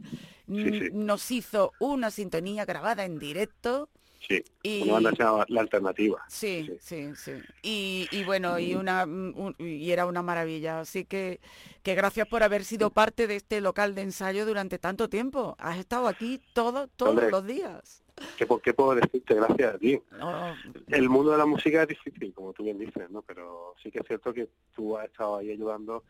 sí. nos hizo una sintonía grabada en directo. Sí, Y, una banda que se llama La Alternativa. Sí, sí, sí. Y, y bueno, y una mm, un- y era una maravilla. Así que, que gracias por haber sido parte de este local de ensayo durante tanto tiempo. Has estado aquí todo, todos Hombre. los días. ¿Qué, ¿Qué puedo decirte? Gracias a ti. El mundo de la música es difícil, como tú bien dices, ¿no? Pero sí que es cierto que tú has estado ahí ayudando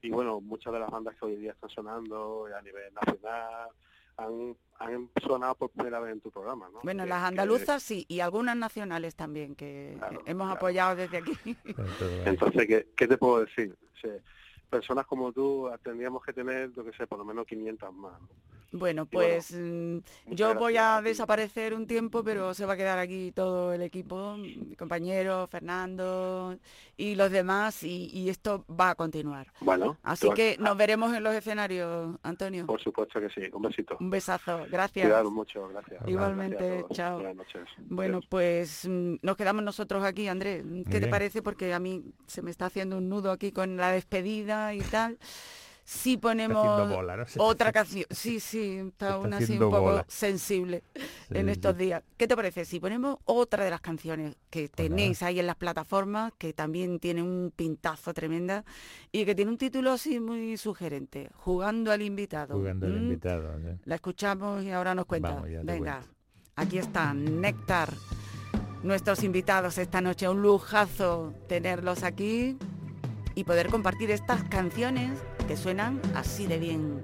y bueno, muchas de las bandas que hoy en día están sonando a nivel nacional han, han sonado por primera vez en tu programa, ¿no? bueno, Que- las que- andaluzas sí, y algunas nacionales también, que Claro, hemos claro. apoyado desde aquí. Entonces, ¿qué, qué te puedo decir? Personas como tú tendríamos que tener, lo que sé, por lo menos 500 más. ¿no? Bueno, pues mm, yo voy a desaparecer un tiempo, pero se va a quedar aquí todo el equipo, mi compañero Fernando y los demás, y, y esto va a continuar. Bueno, Así que nos veremos en los escenarios, Antonio. por supuesto que sí. Un besito. Un besazo, gracias. Mucho, gracias. Igualmente, Gracias chao. Buenas noches. Bueno, pues mm, nos quedamos nosotros aquí, Andrés. ¿Qué te parece? Porque a mí se me está haciendo un nudo aquí con la despedida y tal. Si ponemos otra canción, sí, sí, está está aún así un poco bola. sensible en estos sí. días. ¿Qué te parece? Si ponemos otra de las canciones que Pues tenéis ahí en las plataformas, que también tiene un pintazo tremenda y que tiene un título así muy sugerente, Jugando al invitado. Jugando al ¿Mm? invitado. ¿sí? La escuchamos y ahora nos cuenta. Vamos, Venga, cuento. aquí está Néctar, nuestros invitados esta noche. Un lujazo tenerlos aquí y poder compartir estas canciones que suenan así de bien.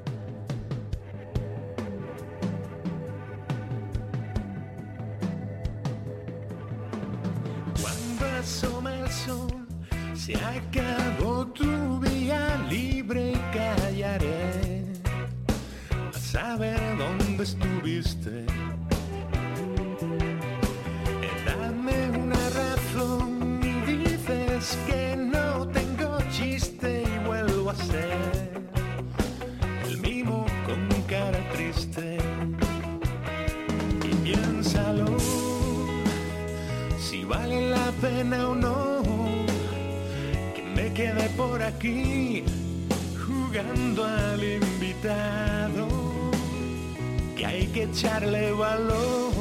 Cuando asoma el sol, se acabó tu vía libre y callaré a saber dónde estuviste. Aquí jugando al invitado que hay que echarle valor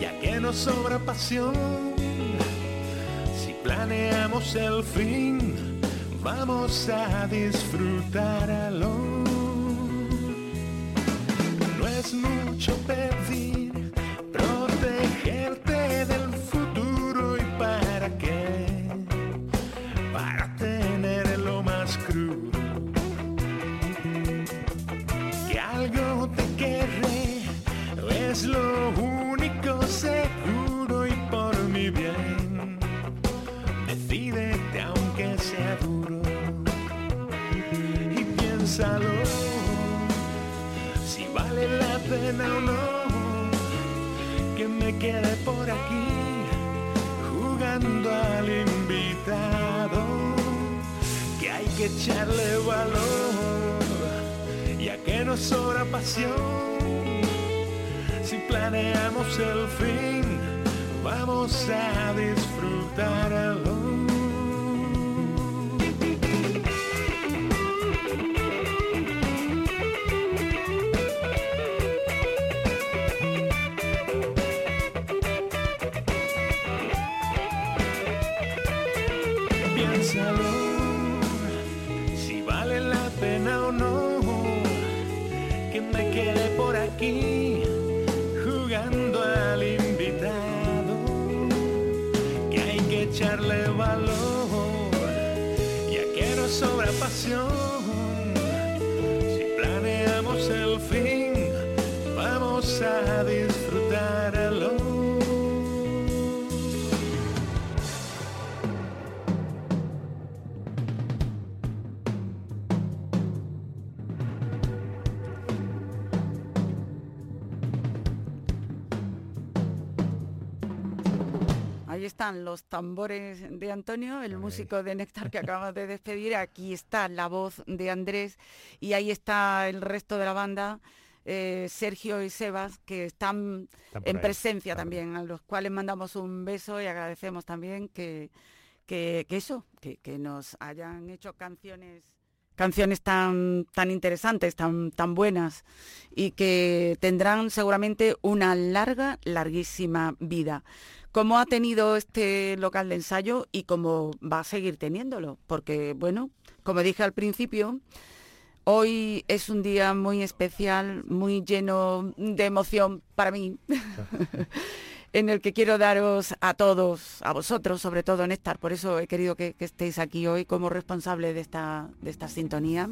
ya que nos sobra pasión. Si planeamos el fin vamos a disfrutarlo fin vamos a disfrutarlo. Piénsalo, si vale la pena o no que me quede por aquí están los tambores de Antonio, el músico de Néctar que acabamos de despedir. Aquí está la voz de Andrés y ahí está el resto de la banda, eh, Sergio y Sebas, que están en ahí, presencia están también, a los cuales mandamos un beso y agradecemos también que, que, que eso, que, que nos hayan hecho canciones canciones tan tan interesantes, tan tan buenas y que tendrán seguramente una larga, larguísima vida. ¿Cómo ha tenido este local de ensayo y cómo va a seguir teniéndolo? Porque, bueno, como dije al principio, hoy es un día muy especial, muy lleno de emoción para mí, en el que quiero daros a todos, a vosotros, sobre todo Néctar, por eso he querido que, que estéis aquí hoy como responsable de esta, de esta sintonía.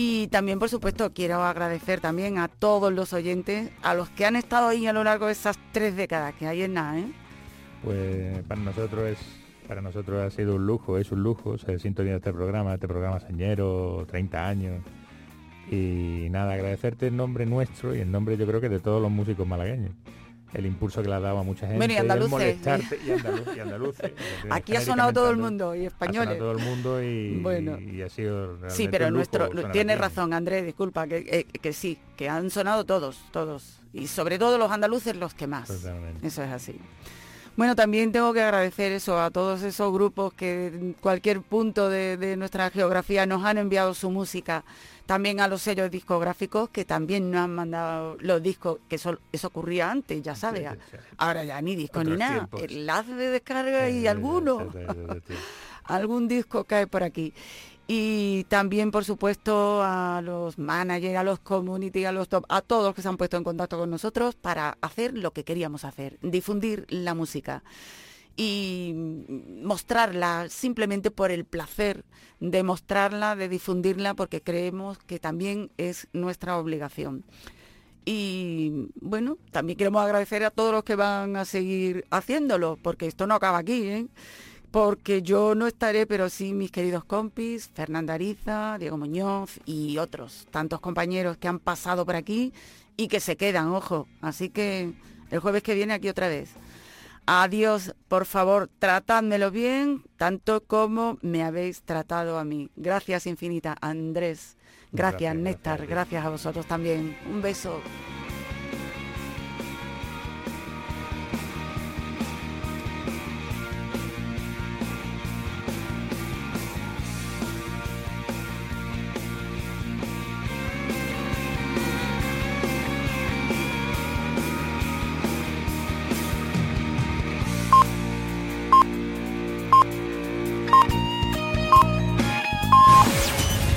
Y también, por supuesto, quiero agradecer también a todos los oyentes, a los que han estado ahí a lo largo de esas tres décadas, que hay en nada, ¿eh? Pues para nosotros es Para nosotros ha sido un lujo, es un lujo ser sintonía de este programa, este programa Sañero, 30 años. Y nada, agradecerte en nombre nuestro y en nombre yo creo que de todos los músicos malagueños. El impulso que le ha dado a mucha gente. Bueno, y andaluces, molestarte- y andaluz- y andaluces. Aquí ha sonado todo el mundo y Ha sonado españoles. todo el mundo y, Bueno. y ha sido Sí, realmente pero nuestro tiene razón, Andrés, disculpa, que, eh, que sí, que han sonado todos, todos. Y sobre todo los andaluces los que más. Totalmente. Eso es así. Bueno, también tengo que agradecer eso a todos esos grupos que en cualquier punto de, de nuestra geografía nos han enviado su música. También a los sellos discográficos que también nos han mandado los discos, que eso, eso ocurría antes, ya sabes. Ahora ya ni disco ni nada. tiempos. Enlace de descarga y Eh, alguno algún disco cae por aquí. Y también, por supuesto, a los managers, a los community, a los top, a todos los que se han puesto en contacto con nosotros para hacer lo que queríamos hacer, difundir la música y mostrarla simplemente por el placer de mostrarla, de difundirla, porque creemos que también es nuestra obligación. Y bueno, también queremos agradecer a todos los que van a seguir haciéndolo, porque esto no acaba aquí, ¿eh? Porque yo no estaré, pero sí mis queridos compis, Fernanda Ariza, Diego Muñoz y otros tantos compañeros que han pasado por aquí y que se quedan, ojo. Así que el jueves que viene aquí otra vez. Adiós, por favor, tratádmelo bien, tanto como me habéis tratado a mí. Gracias infinita, Andrés. Gracias, Gracias, Néctar. Gracias a vosotros también. Un beso.